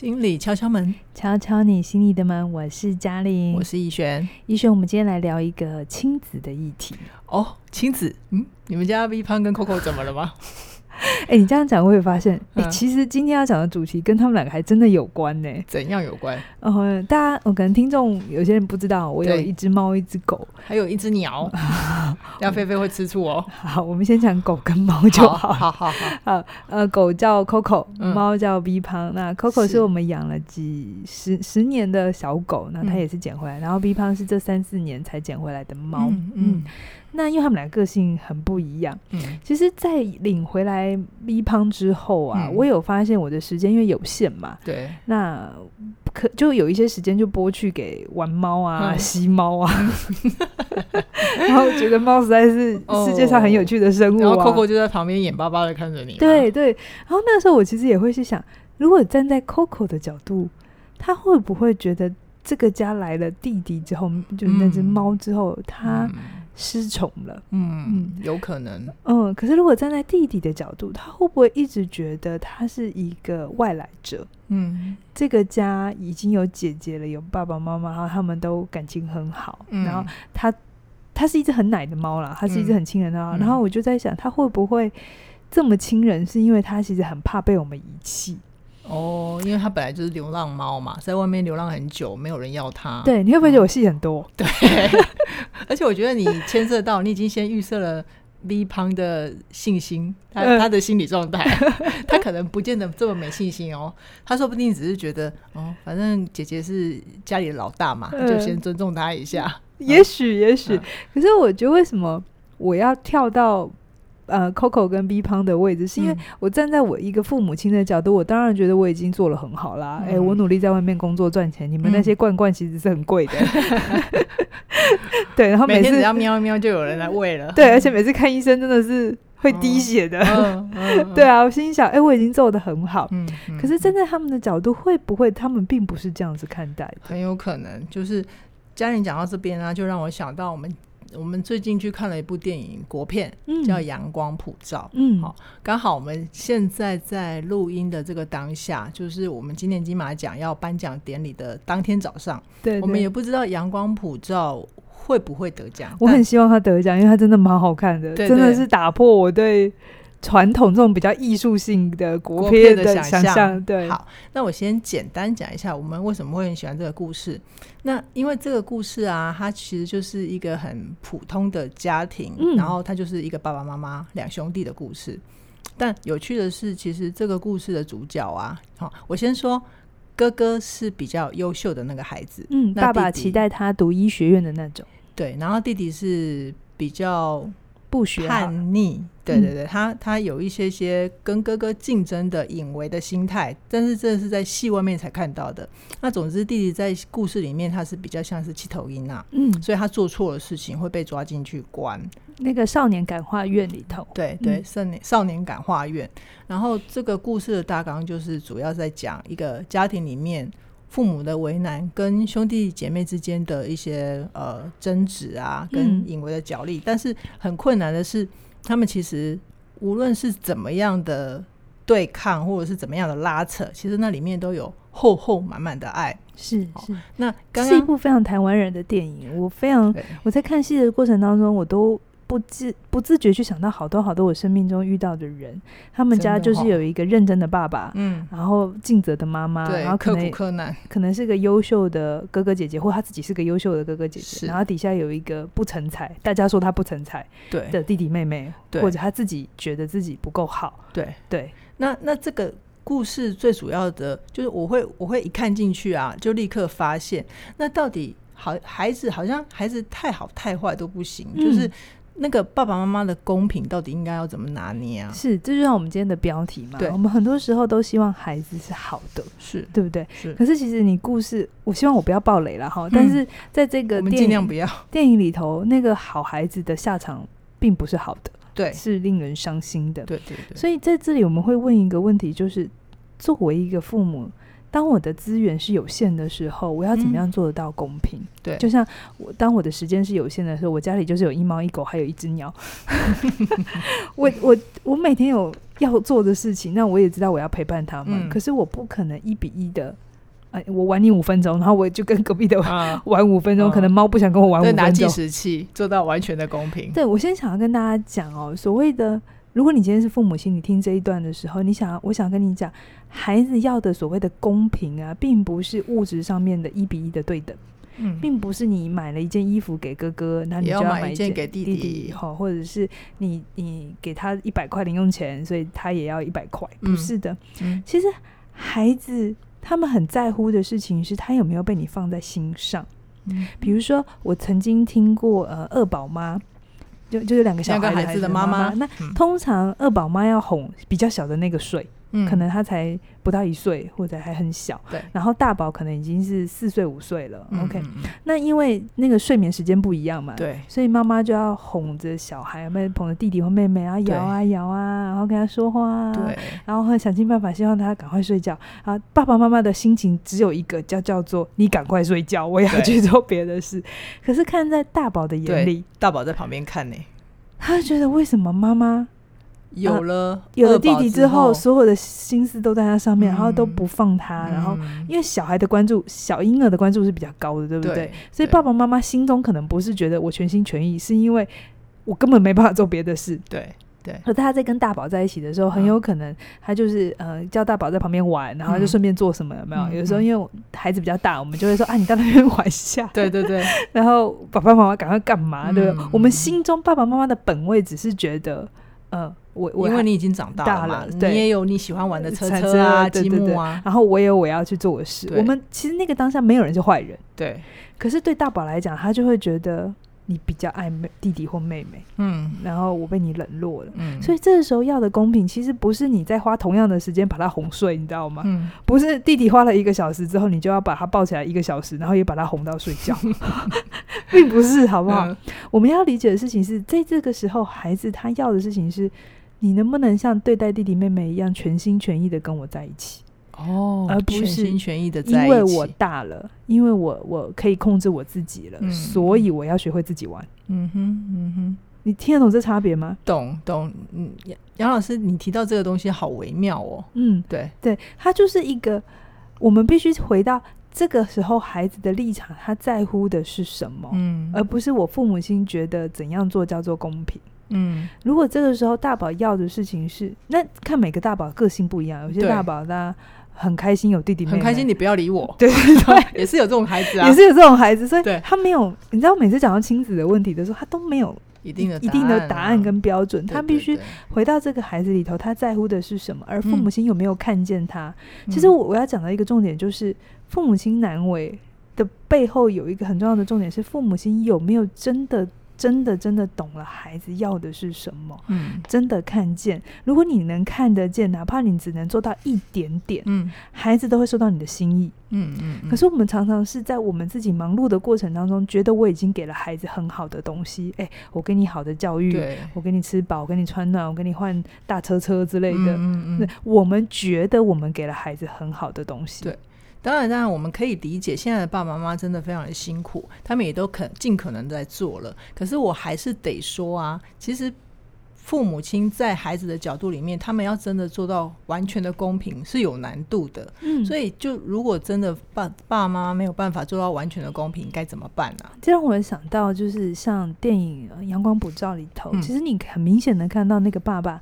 心里敲敲门，敲敲你心里的门。我是嘉玲，我是逸轩。逸轩，我们今天来聊一个亲子的议题哦。亲子，嗯，你们家 V 胖跟 Coco 怎么了吗？哎、欸，你这样讲，我会发现，哎、欸，其实今天要讲的主题跟他们两个还真的有关呢。怎样有关？嗯，大家，我可能听众有些人不知道，我有一只猫，一只狗，还有一只鸟。要菲菲会吃醋哦。好，我们先讲狗跟猫就好。好好好。好，呃，狗叫 Coco，猫叫 V 胖。那 Coco 是我们养了几十十年的小狗，那它也是捡回来，然后 V 胖是这三四年才捡回来的猫。嗯。嗯那因为他们俩个性很不一样，嗯，其实，在领回来 V 胖之后啊，嗯、我有发现我的时间因为有限嘛，对，那可就有一些时间就拨去给玩猫啊、吸猫啊，然后觉得猫实在是世界上很有趣的生物、啊，然后 Coco 就在旁边眼巴巴的看着你，对对，然后那时候我其实也会去想，如果站在 Coco 的角度，他会不会觉得这个家来了弟弟之后，就是那只猫之后，嗯、他。失宠了，嗯嗯，有可能，嗯，可是如果站在弟弟的角度，他会不会一直觉得他是一个外来者？嗯，这个家已经有姐姐了，有爸爸妈妈，然后他们都感情很好，嗯、然后他他是一只很奶的猫啦，他是一只很亲人的猫，嗯、然后我就在想，他会不会这么亲人，是因为他其实很怕被我们遗弃？哦，因为它本来就是流浪猫嘛，在外面流浪很久，没有人要它。对，你会不会觉得我戏很多？对，而且我觉得你牵涉到，你已经先预设了 V 胖的信心，他他的心理状态，他可能不见得这么没信心哦。他说不定只是觉得，哦，反正姐姐是家里的老大嘛，就先尊重他一下。也许，也许。可是我觉得，为什么我要跳到？呃，Coco 跟 B 胖的位置，是因为我站在我一个父母亲的角度，我当然觉得我已经做得很好啦。哎、嗯欸，我努力在外面工作赚钱，嗯、你们那些罐罐其实是很贵的。嗯、对，然后每天只要喵一喵就有人来喂了。对，而且每次看医生真的是会滴血的。嗯 嗯、对啊，我心想，哎、欸，我已经做的很好。嗯嗯、可是站在他们的角度，会不会他们并不是这样子看待的？很有可能，就是嘉玲讲到这边呢、啊，就让我想到我们。我们最近去看了一部电影国片，嗯、叫《阳光普照》。嗯，好，刚好我们现在在录音的这个当下，就是我们今年金马奖要颁奖典礼的当天早上。对，对，我们也不知道《阳光普照》会不会得奖。我很希望他得奖，因为他真的蛮好看的，对对对，真的是打破我对。传统这种比较艺术性的国片的想象，对。好，那我先简单讲一下我们为什么会很喜欢这个故事。那因为这个故事啊，它其实就是一个很普通的家庭，嗯、然后它就是一个爸爸妈妈两兄弟的故事。但有趣的是，其实这个故事的主角啊，好，我先说哥哥是比较优秀的那个孩子，嗯，那弟弟，爸爸期待他读医学院的那种，对，然后弟弟是比较。不学叛逆，对对对，他他有一些些跟哥哥竞争的隐微的心态，但是这是在戏外面才看到的。那总之，弟弟在故事里面他是比较像是气头鹰啊，嗯，所以他做错了事情会被抓进去关那个少年感化院里头。对对，少年少年感化院。然后这个故事的大纲就是主要在讲一个家庭里面。父母的为难，跟兄弟姐妹之间的一些呃争执啊，跟隐微的角力，嗯、但是很困难的是，他们其实无论是怎么样的对抗，或者是怎么样的拉扯，其实那里面都有厚厚满满的爱。是是，哦、那刚刚是一部非常台湾人的电影。我非常我在看戏的过程当中，我都。不自不自觉去想到好多好多我生命中遇到的人，他们家就是有一个认真的爸爸，嗯，然后尽责的妈妈，然后可能可能可能是个优秀的哥哥姐姐，或他自己是个优秀的哥哥姐姐，然后底下有一个不成才，大家说他不成才，对的弟弟妹妹，或者他自己觉得自己不够好，对。对。那那这个故事最主要的就是我会我会一看进去啊，就立刻发现，那到底好孩子好像孩子太好太坏都不行，就是。那个爸爸妈妈的公平到底应该要怎么拿捏啊？是，这就像我们今天的标题嘛。对，我们很多时候都希望孩子是好的，是对不对？是。可是其实你故事，我希望我不要暴雷了哈。嗯、但是在这个电影，我们尽量不要。电影里头那个好孩子的下场并不是好的，对，是令人伤心的。对对对。所以在这里我们会问一个问题，就是作为一个父母，当我的资源是有限的时候，我要怎么样做得到公平？嗯、对，就像我当我的时间是有限的时候，我家里就是有一猫一狗，还有一只鸟。我我我每天有要做的事情，那我也知道我要陪伴他们，嗯、可是我不可能一比一的，哎，我玩你五分钟，然后我就跟隔壁的 玩五分钟，啊、可能猫不想跟我玩五分钟，拿计时器做到完全的公平。对，我先想要跟大家讲哦，所谓的。如果你今天是父母亲，你听这一段的时候，你想，我想跟你讲，孩子要的所谓的公平啊，并不是物质上面的一比一的对等，嗯，并不是你买了一件衣服给哥哥，那你就要买一件给弟弟，好，或者是你你给他一百块零用钱，所以他也要一百块，不是的，嗯，其实孩子他们很在乎的事情是他有没有被你放在心上，嗯，比如说我曾经听过呃二宝妈。就就有两个小孩，两个孩子的妈妈。那通常二宝妈要哄比较小的那个睡。嗯，可能他才不到一岁，或者还很小。对，然后大宝可能已经是四岁五岁了。嗯、OK，那因为那个睡眠时间不一样嘛，对，所以妈妈就要哄着小孩，妹捧着弟弟或妹妹啊，摇啊摇啊，然后跟他说话啊，对，然后会想尽办法希望他赶快睡觉。啊，爸爸妈妈的心情只有一个，叫叫做你赶快睡觉，我也要去做别的事。可是看在大宝的眼里，大宝在旁边看呢，他觉得为什么妈妈？有了、啊、有了弟弟之后，所有的心思都在他上面，嗯、然后都不放他。嗯、然后，因为小孩的关注，小婴儿的关注是比较高的，对不对？对，所以爸爸妈妈心中可能不是觉得我全心全意，是因为我根本没办法做别的事。对对。可他在跟大宝在一起的时候，很有可能他就是呃叫大宝在旁边玩，然后就顺便做什么？有没有？嗯、有时候因为孩子比较大，我们就会说啊，你到那边 玩一下。对对对。然后爸爸妈妈赶快干嘛？对不对？嗯、我们心中爸爸妈妈的本位只是觉得，呃。我我因为你已经长大了，你也有你喜欢玩的车车啊、积木啊，然后我也有我要去做的事。我们其实那个当下没有人是坏人，对。可是对大宝来讲，他就会觉得你比较爱妹弟弟或妹妹，嗯，然后我被你冷落了，嗯。所以这个时候要的公平，其实不是你在花同样的时间把他哄睡，你知道吗？嗯，不是弟弟花了一个小时之后，你就要把他抱起来一个小时，然后也把他哄到睡觉，并不是，好不好？我们要理解的事情是在这个时候，孩子他要的事情是。你能不能像对待弟弟妹妹一样全心全意的跟我在一起？哦，而不是全心全意的因为我大了，因为我我可以控制我自己了，嗯、所以我要学会自己玩。嗯哼，嗯哼，你听得懂这差别吗？懂懂。嗯，杨老师，你提到这个东西好微妙哦。嗯，对对，它就是一个，我们必须回到这个时候孩子的立场，他在乎的是什么？嗯，而不是我父母亲觉得怎样做叫做公平。嗯，如果这个时候大宝要的事情是，那看每个大宝个性不一样，有些大宝他很开心有弟弟妹妹，很开心你不要理我，对 对对，也是有这种孩子啊，也是有这种孩子，所以他没有，你知道每次讲到亲子的问题的时候，他都没有一定的一定的答案跟标准，他必须回到这个孩子里头，他在乎的是什么，而父母亲有没有看见他？其实我我要讲的一个重点就是，父母亲难为的背后有一个很重要的重点是，父母亲有没有真的。真的真的懂了孩子要的是什么，嗯，真的看见。如果你能看得见，哪怕你只能做到一点点，嗯，孩子都会收到你的心意，嗯嗯。可是我们常常是在我们自己忙碌的过程当中，觉得我已经给了孩子很好的东西，哎，我给你好的教育，我给你吃饱，我给你穿暖，我给你换大车车之类的，嗯嗯。我们觉得我们给了孩子很好的东西，对。当然，当然，我们可以理解，现在的爸爸妈妈真的非常的辛苦，他们也都肯尽可能在做了。可是，我还是得说啊，其实父母亲在孩子的角度里面，他们要真的做到完全的公平是有难度的。嗯，所以就如果真的爸爸妈妈没有办法做到完全的公平，该怎么办呢？这让我想到，就是像电影《阳光普照》里头，嗯、其实你很明显的看到那个爸爸。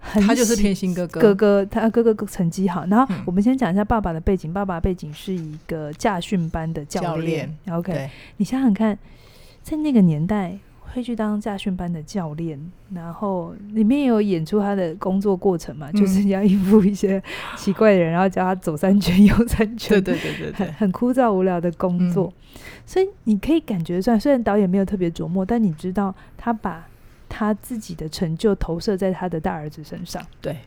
他就是偏心哥哥，哥哥他哥哥成绩好。然后我们先讲一下爸爸的背景，爸爸背景是一个驾训班的教练。OK，你想想看，在那个年代会去当驾训班的教练，然后里面也有演出他的工作过程嘛，嗯、就是要应付一些奇怪的人，然后教他走三圈右三圈，对对对对对，很很枯燥无聊的工作。嗯、所以你可以感觉出来，虽然导演没有特别琢磨，但你知道他把。他自己的成就投射在他的大儿子身上，对，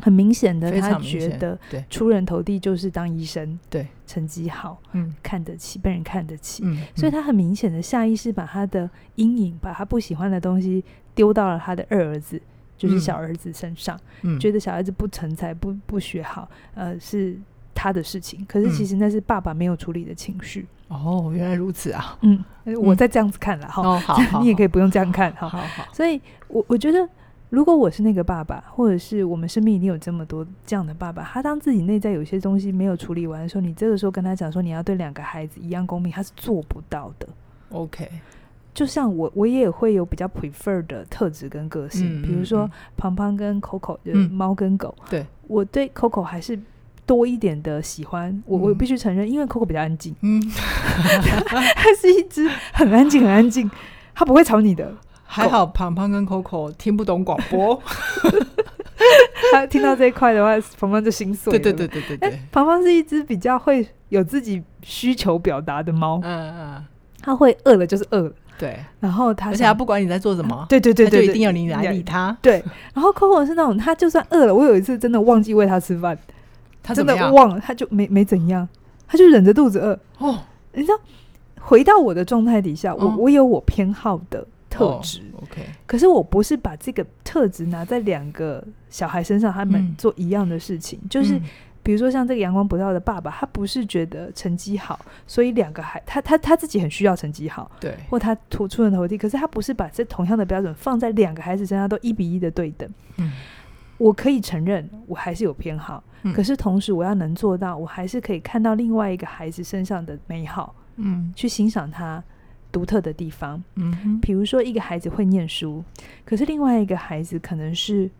很明显的，他觉得出人头地就是当医生，对，成绩好，嗯，看得起，被人看得起，嗯，所以他很明显的下意识把他的阴影，把他不喜欢的东西丢到了他的二儿子，就是小儿子身上，嗯，觉得小孩子不成才，不不学好，呃，是。他的事情，可是其实那是爸爸没有处理的情绪。哦，原来如此啊！嗯，我再这样子看了哈。哦，好，你也可以不用这样看哈。好好。所以我我觉得，如果我是那个爸爸，或者是我们身边一定有这么多这样的爸爸，他当自己内在有些东西没有处理完的时候，你这个时候跟他讲说你要对两个孩子一样公平，他是做不到的。OK。就像我，我也会有比较 prefer 的特质跟个性，比如说胖胖跟 Coco，就是猫跟狗。对，我对 Coco 还是。多一点的喜欢，我我必须承认，因为 Coco 比较安静，嗯，它是一只很安静、很安静，它不会吵你的。还好胖胖跟 Coco 听不懂广播，他听到这一块的话，胖胖就心碎。对对对对对对，胖胖是一只比较会有自己需求表达的猫，嗯嗯，它会饿了就是饿了，对，然后它而且它不管你在做什么，对对对对，就一定要你来理它，对。然后 Coco 是那种，它就算饿了，我有一次真的忘记喂它吃饭。他真的忘了，他就没没怎样，他就忍着肚子饿。哦，你知道，回到我的状态底下，我、哦、我有我偏好的特质。哦、OK，可是我不是把这个特质拿在两个小孩身上，他们做一样的事情。嗯、就是比如说像这个阳光不照的爸爸，他不是觉得成绩好，所以两个孩他他他自己很需要成绩好，对，或他突出人头地。可是他不是把这同样的标准放在两个孩子身上都一比一的对等。嗯。我可以承认，我还是有偏好，嗯、可是同时我要能做到，我还是可以看到另外一个孩子身上的美好，嗯，去欣赏他独特的地方，嗯哼，比如说一个孩子会念书，可是另外一个孩子可能是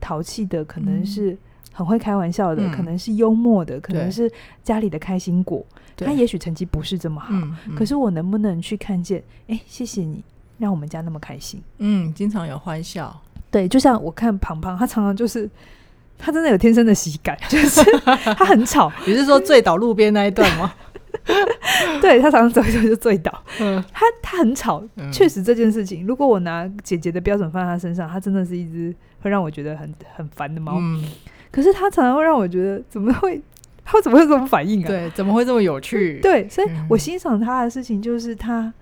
淘气的，可能是很会开玩笑的，嗯、可能是幽默的，可能是家里的开心果，对。他也许成绩不是这么好，可是我能不能去看见？哎，谢谢你让我们家那么开心，嗯，经常有欢笑。对，就像我看胖胖，他常常就是他真的有天生的喜感，就是 他很吵。你是说醉倒路边那一段吗？对，他常常走一走就醉倒。嗯，他他很吵，嗯、确实这件事情，如果我拿姐姐的标准放在他身上，他真的是一只会让我觉得很很烦的猫。嗯，可是他常常会让我觉得，怎么会他怎么会这种反应啊？对，怎么会这么有趣？对，所以我欣赏他的事情就是他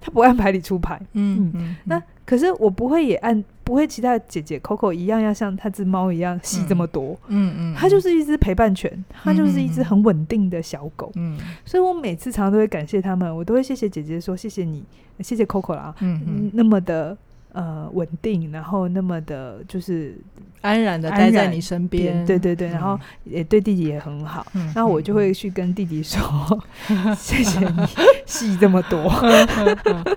他不按牌理出牌。嗯嗯，嗯那可是我不会也按。不会，其他姐姐 Coco 一样要像他只猫一样戏这么多。嗯嗯，它就是一只陪伴犬，它就是一只很稳定的小狗。嗯，所以我每次常常都会感谢他们，我都会谢谢姐姐说谢谢你，谢谢 Coco 啦。嗯，那么的呃稳定，然后那么的就是安然的待在你身边。对对对，然后也对弟弟也很好。然后我就会去跟弟弟说 谢谢你戏这么多，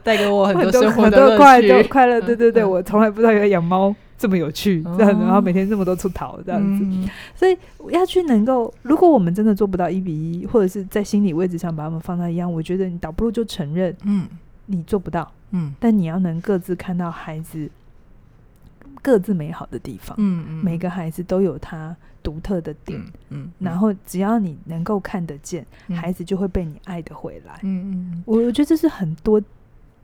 带给我很多生活的快乐快乐。对对对，我从来不知道原来养猫这么有趣，这样子，然后每天这么多出逃这样子，所以要去能够，如果我们真的做不到一比一，或者是在心理位置上把他们放在一样，我觉得你倒不如就承认，嗯，你做不到，嗯，但你要能各自看到孩子各自美好的地方，嗯嗯，每个孩子都有他独特的点，嗯，然后只要你能够看得见，孩子就会被你爱得回来，嗯嗯，我我觉得这是很多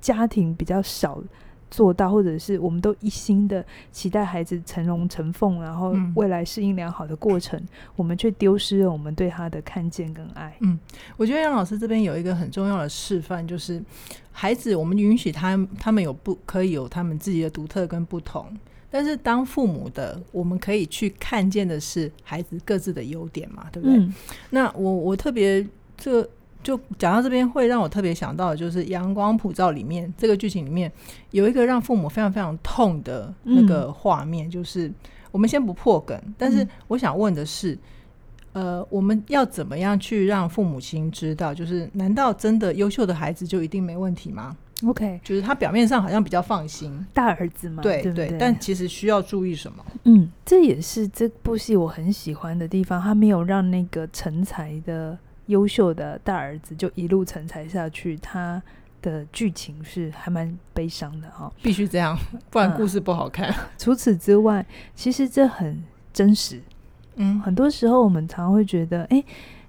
家庭比较少。做到，或者是我们都一心的期待孩子成龙成凤，然后未来适应良好的过程，嗯、我们却丢失了我们对他的看见跟爱。嗯，我觉得杨老师这边有一个很重要的示范，就是孩子，我们允许他他们有不可以有他们自己的独特跟不同，但是当父母的，我们可以去看见的是孩子各自的优点嘛，对不对？嗯、那我我特别这个。就讲到这边，会让我特别想到的就是《阳光普照》里面这个剧情里面有一个让父母非常非常痛的那个画面，嗯、就是我们先不破梗，但是我想问的是，嗯、呃，我们要怎么样去让父母亲知道，就是难道真的优秀的孩子就一定没问题吗？OK，就是他表面上好像比较放心，大儿子嘛，对对对，但其实需要注意什么？嗯，这也是这部戏我很喜欢的地方，他没有让那个成才的。优秀的大儿子就一路成才下去，他的剧情是还蛮悲伤的哈、哦，必须这样，不然故事不好看。嗯、除此之外，其实这很真实。嗯，很多时候我们常常会觉得，哎，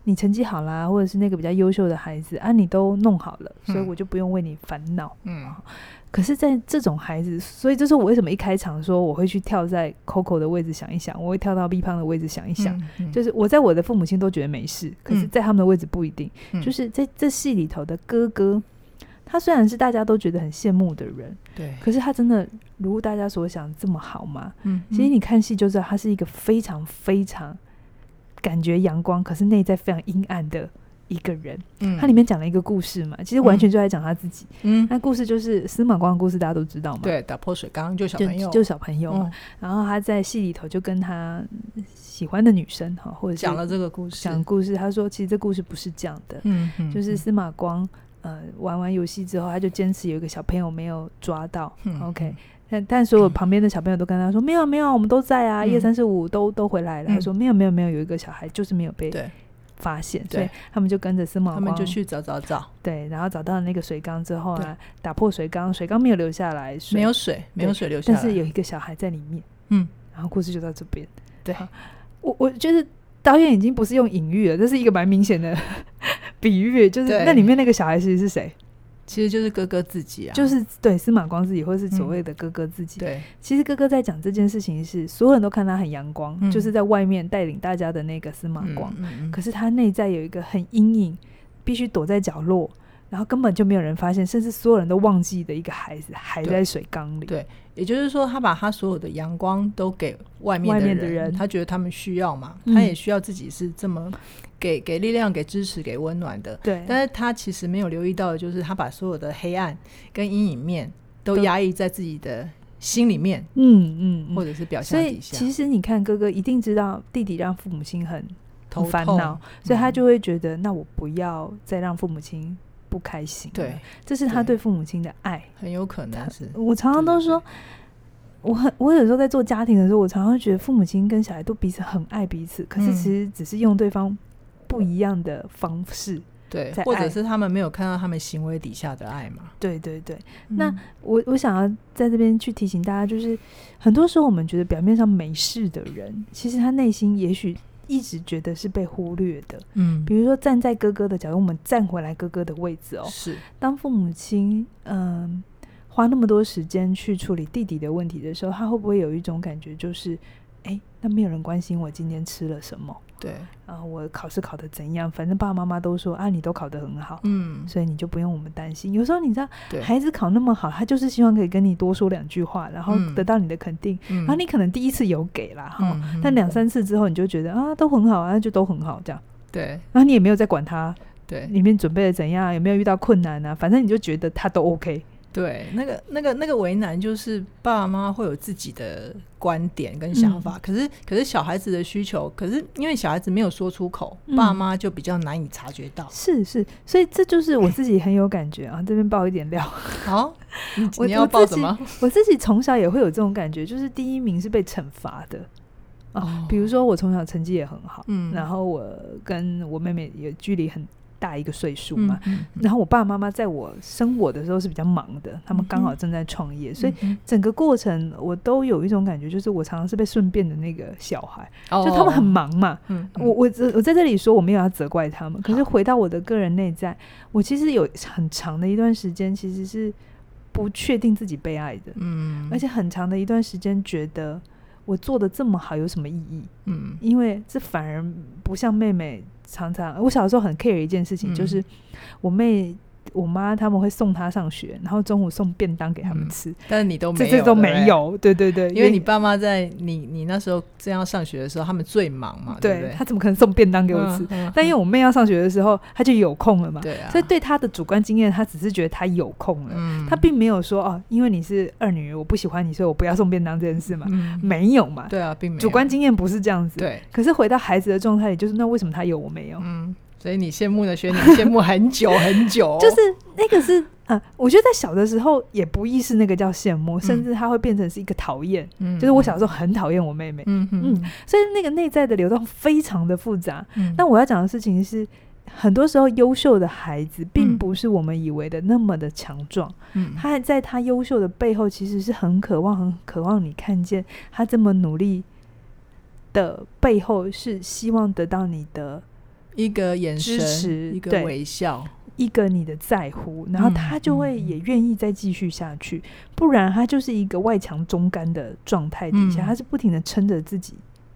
你成绩好啦，或者是那个比较优秀的孩子啊，你都弄好了，所以我就不用为你烦恼。嗯。嗯可是，在这种孩子，所以这是我为什么一开场说我会去跳在 Coco 的位置想一想，我会跳到 B 胖的位置想一想，嗯嗯、就是我在我的父母亲都觉得没事，可是在他们的位置不一定。嗯、就是在这戏里头的哥哥，他虽然是大家都觉得很羡慕的人，对，可是他真的如大家所想这么好吗？嗯，嗯其实你看戏就知道，他是一个非常非常感觉阳光，可是内在非常阴暗的。一个人，嗯，他里面讲了一个故事嘛，其实完全就在讲他自己，嗯，那故事就是司马光的故事，大家都知道嘛，对，打破水缸救小朋友，就，小朋友嘛，嗯，然后他在戏里头就跟他喜欢的女生哈，或者讲了这个故事，讲故事，他说其实这故事不是这样的，嗯，嗯，就是司马光呃玩完游戏之后，他就坚持有一个小朋友没有抓到，嗯，OK，但但所有旁边的小朋友都跟他说，嗯，没有没有，我们都在啊，一二三四五都都回来了，嗯，他说没有没有没有，有一个小孩就是没有被对。发现，所以他们就跟着司马光，他们就去找找找，对，然后找到那个水缸之后呢，打破水缸，水缸没有流下来，没有水，没有水流下来，但是有一个小孩在里面，嗯，然后故事就到这边。对，我我觉得导演已经不是用隐喻了，这是一个蛮明显的 比喻，就是那里面那个小孩其实是谁？其实就是哥哥自己啊，就是对司马光自己，或是所谓的哥哥自己。嗯、对，其实哥哥在讲这件事情是，所有人都看他很阳光，嗯、就是在外面带领大家的那个司马光。可是他内在有一个很阴影，必须躲在角落，然后根本就没有人发现，甚至所有人都忘记的一个孩子，还在水缸里。对，也就是说，他把他所有的阳光都给外面的人，的人他觉得他们需要嘛，嗯、他也需要自己是这么。给给力量、给支持、给温暖的，对。但是他其实没有留意到的就是，他把所有的黑暗跟阴影面都压抑在自己的心里面，嗯嗯，或者是表象底下。所以其实你看，哥哥一定知道弟弟让父母亲很很烦恼，所以他就会觉得，那我不要再让父母亲不开心。对，这是他对父母亲的爱，很有可能是。我常常都说，我很我有时候在做家庭的时候，我常常觉得父母亲跟小孩都彼此很爱彼此，可是其实只是用对方。不一样的方式，对，或者是他们没有看到他们行为底下的爱嘛？对对对。嗯、那我我想要在这边去提醒大家，就是很多时候我们觉得表面上没事的人，其实他内心也许一直觉得是被忽略的。嗯，比如说站在哥哥的角度，我们站回来哥哥的位置哦。是，当父母亲嗯、呃、花那么多时间去处理弟弟的问题的时候，他会不会有一种感觉，就是哎、欸，那没有人关心我今天吃了什么？对，然后我考试考得怎样？反正爸爸妈妈都说啊，你都考得很好，嗯，所以你就不用我们担心。有时候你知道，孩子考那么好，他就是希望可以跟你多说两句话，然后得到你的肯定。然后你可能第一次有给啦，哈，但两三次之后，你就觉得啊，都很好啊，就都很好这样。对，然后你也没有再管他，对，里面准备的怎样，有没有遇到困难啊？反正你就觉得他都 OK。对，那个、那个、那个为难，就是爸爸妈妈会有自己的观点跟想法，嗯、可是，可是小孩子的需求，可是因为小孩子没有说出口，嗯、爸妈就比较难以察觉到。是是，所以这就是我自己很有感觉啊。这边爆一点料，好，你要爆什么？我自己从小也会有这种感觉，就是第一名是被惩罚的哦。哦比如说我从小成绩也很好，嗯，然后我跟我妹妹也距离很。大一个岁数嘛，然后我爸爸妈妈在我生我的时候是比较忙的，他们刚好正在创业，嗯、所以整个过程我都有一种感觉，就是我常常是被顺便的那个小孩，哦、就他们很忙嘛。嗯嗯、我我我在这里说我没有要责怪他们，可是回到我的个人内在，我其实有很长的一段时间其实是不确定自己被爱的，嗯，而且很长的一段时间觉得我做的这么好有什么意义？嗯，因为这反而不像妹妹。常常，我小时候很 care 一件事情，嗯、就是我妹。我妈他们会送她上学，然后中午送便当给他们吃，但是你都没有，这都没有，对对对，因为你爸妈在你你那时候正要上学的时候，他们最忙嘛，对，他怎么可能送便当给我吃？但因为我妹要上学的时候，他就有空了嘛，对啊，所以对他的主观经验，他只是觉得他有空了，他并没有说哦，因为你是二女儿，我不喜欢你，所以我不要送便当这件事嘛，没有嘛，对啊，并没有，主观经验不是这样子，对。可是回到孩子的状态里，就是那为什么他有我没有？嗯。所以你羡慕的学你 羡慕很久很久，就是那个是啊，我觉得在小的时候也不意识那个叫羡慕，甚至它会变成是一个讨厌。嗯，就是我小时候很讨厌我妹妹。嗯嗯，所以那个内在的流动非常的复杂。嗯，那我要讲的事情是，很多时候优秀的孩子并不是我们以为的那么的强壮。嗯，他还在他优秀的背后，其实是很渴望、很渴望你看见他这么努力的背后，是希望得到你的。一个眼神，支持，一个微笑，一个你的在乎，然后他就会也愿意再继续下去。不然他就是一个外强中干的状态底下，嗯、他是不停的撑着自己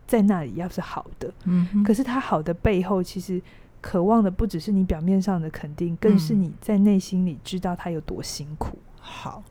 在那里。要是好的，嗯、可是他好的背后，其实渴望的不只是你表面上的肯定，更是你在内心里知道他有多辛苦。好，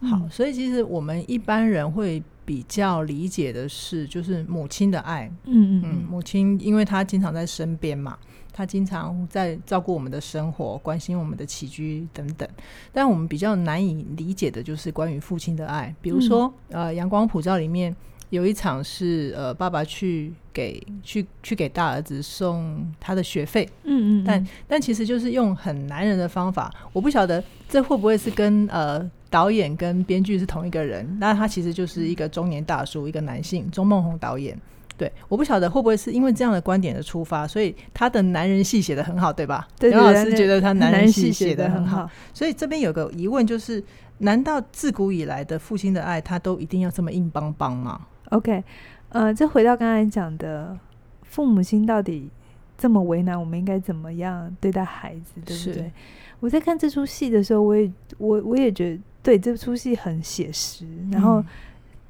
好，所以其实我们一般人会比较理解的是，就是母亲的爱。嗯嗯嗯，母亲因为她经常在身边嘛，她经常在照顾我们的生活，关心我们的起居等等。但我们比较难以理解的就是关于父亲的爱，比如说，嗯、呃，《阳光普照》里面。有一场是呃，爸爸去给去去给大儿子送他的学费，嗯，嗯嗯，但但其实就是用很男人的方法，我不晓得这会不会是跟呃导演跟编剧是同一个人，那他其实就是一个中年大叔，一个男性，钟孟宏导演，对，我不晓得会不会是因为这样的观点的出发，所以他的男人戏写得很好，对吧？对，刘老师觉得他男人戏写得很好，所以这边有个疑问就是，难道自古以来的父亲的爱，他都一定要这么硬邦邦吗？OK，呃，这回到刚才讲的，父母亲到底这么为难，我们应该怎么样对待孩子，对不对？我在看这出戏的时候，我也我我也觉得，对这出戏很写实，然后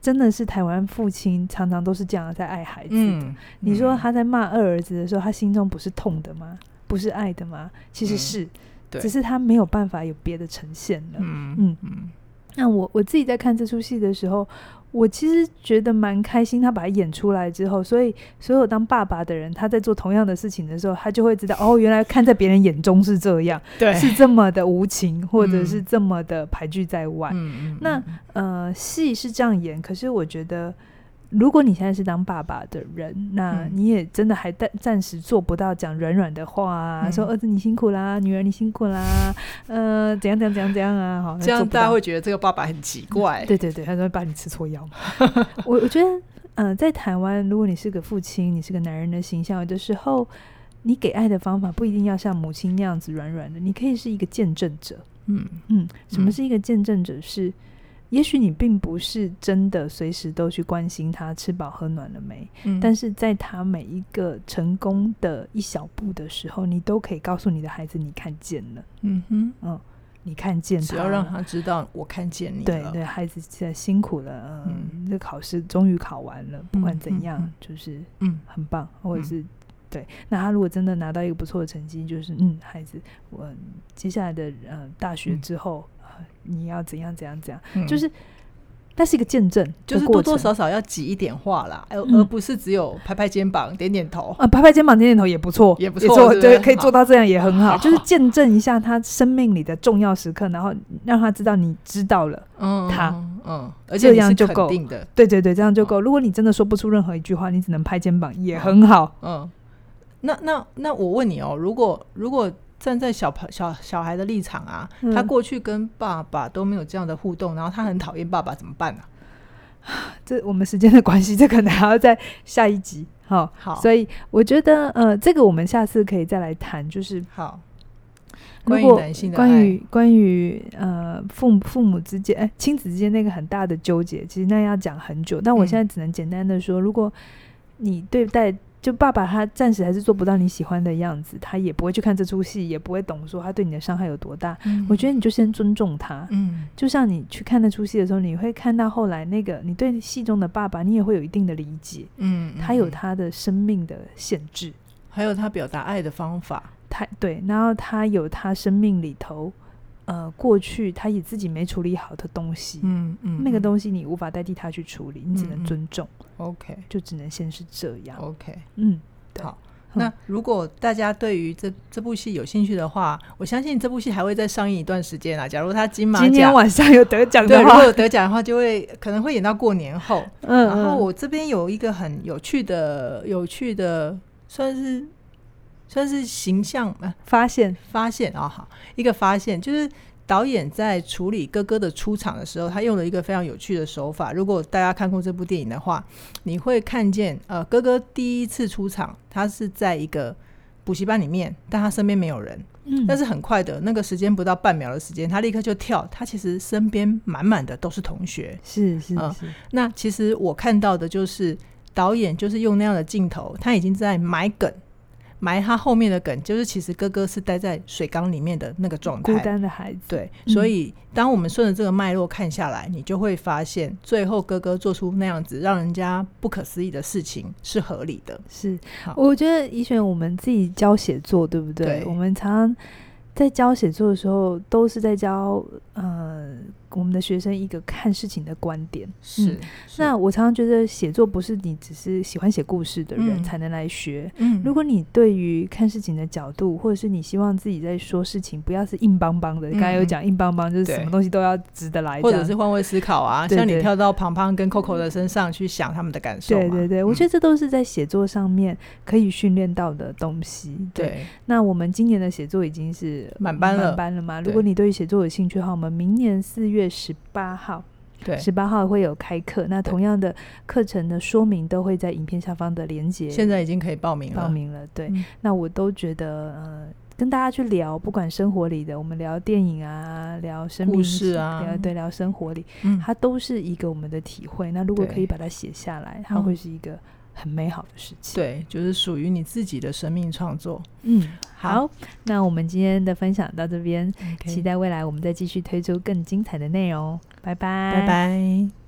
真的是台湾父亲常常都是这样在爱孩子的。你说他在骂二儿子的时候，他心中不是痛的吗？不是爱的吗？其实是，嗯、只是他没有办法有别的呈现了。嗯嗯嗯。那我我自己在看这出戏的时候。我其实觉得蛮开心，他把它演出来之后，所以所有当爸爸的人，他在做同样的事情的时候，他就会知道，哦，原来看在别人眼中是这样，对，是这么的无情，或者是这么的排拒在外。嗯、那呃，戏是这样演，可是我觉得。如果你现在是当爸爸的人，那你也真的还暂暂时做不到讲软软的话啊，嗯、说儿子你辛苦啦，女儿你辛苦啦，呃，怎样怎样怎样怎样啊，好，这样大家会觉得这个爸爸很奇怪。对对对，他说把你吃错药。我我觉得，嗯、呃，在台湾，如果你是个父亲，你是个男人的形象，有的时候你给爱的方法不一定要像母亲那样子软软的，你可以是一个见证者。嗯嗯，什么是一个见证者？是。也许你并不是真的随时都去关心他吃饱喝暖了没，嗯，但是在他每一个成功的一小步的时候，你都可以告诉你的孩子，你看见了，嗯哼，嗯，你看见他，只要让他知道我看见你，对对，孩子现在辛苦了，嗯，这考试终于考完了，不管怎样，就是嗯，很棒，或者是对，那他如果真的拿到一个不错的成绩，就是嗯，孩子，我接下来的呃大学之后。你要怎样怎样怎样，嗯、就是那是一个见证，就是多多少少要挤一点话啦，而、嗯、而不是只有拍拍肩膀、点点头。啊，拍拍肩膀、点点头也不错，也不错，对，可以做到这样也很好，好就是见证一下他生命里的重要时刻，然后让他知道你知道了，嗯，他。嗯，而且这样就够，对对对，这样就够。嗯、如果你真的说不出任何一句话，你只能拍肩膀也很好，嗯。那那那我问你哦，如果如果。站在小朋小小孩的立场啊，嗯、他过去跟爸爸都没有这样的互动，然后他很讨厌爸爸，怎么办呢、啊？这我们时间的关系，这可能还要在下一集。好，好，所以我觉得呃，这个我们下次可以再来谈。就是好，关于男性的关于关于呃父母父母之间哎亲子之间那个很大的纠结，其实那要讲很久。但我现在只能简单的说，嗯、如果你对待。就爸爸他暂时还是做不到你喜欢的样子，他也不会去看这出戏，也不会懂说他对你的伤害有多大。嗯、我觉得你就先尊重他。嗯，就像你去看那出戏的时候，你会看到后来那个你对戏中的爸爸，你也会有一定的理解。嗯，他有他的生命的限制，还有他表达爱的方法。他对，然后他有他生命里头。呃，过去他也自己没处理好的东西，嗯嗯，那个东西你无法代替他去处理，你只能尊重。OK，就只能先是这样。OK，嗯，好。那如果大家对于这这部戏有兴趣的话，我相信这部戏还会再上映一段时间啊。假如他金马奖今天晚上有得奖的话，如果有得奖的话，就会可能会演到过年后。嗯，然后我这边有一个很有趣的、有趣的，算是。算是形象啊，发现发现啊，好，一个发现就是导演在处理哥哥的出场的时候，他用了一个非常有趣的手法。如果大家看过这部电影的话，你会看见，呃，哥哥第一次出场，他是在一个补习班里面，但他身边没有人，嗯，但是很快的那个时间不到半秒的时间，他立刻就跳，他其实身边满满的都是同学，是是是、呃。那其实我看到的就是导演就是用那样的镜头，他已经在埋梗。埋他后面的梗，就是其实哥哥是待在水缸里面的那个状态，孤单的孩子。对，所以当我们顺着这个脉络看下来，你就会发现，最后哥哥做出那样子让人家不可思议的事情是合理的。是，我觉得怡璇，我们自己教写作，对不对？对，我们常常在教写作的时候，都是在教呃我们的学生一个看事情的观点。是，那我常常觉得写作不是你只是喜欢写故事的人才能来学。嗯，如果你对于看事情的角度，或者是你希望自己在说事情不要是硬邦邦的，嗯、刚才有讲硬邦邦就是什么东西都要直的来，或者是换位思考啊，像你跳到庞庞跟 Coco 的身上去想他们的感受。对对对，我觉得这都是在写作上面可以训练到的东西。对，对那我们今年的写作已经是满班了，满班了吗？如果你对于写作有兴趣的话，我们明年四月十八号，对，十八号会有开课。那同样的课程的说明都会在影片下方的连接。现在已经可以报名了，报名了。对，嗯、那我都觉得，呃，跟大家去聊，不管生活里的，我们聊电影啊，聊生命故事啊，聊对，聊生活里，嗯，它都是一个我们的体会。那如果可以把它写下来，它会是一个。很美好的事情，对，就是属于你自己的生命创作。嗯，好，那我们今天的分享到这边期待未来我们再继续推出更精彩的内容。拜拜，拜拜。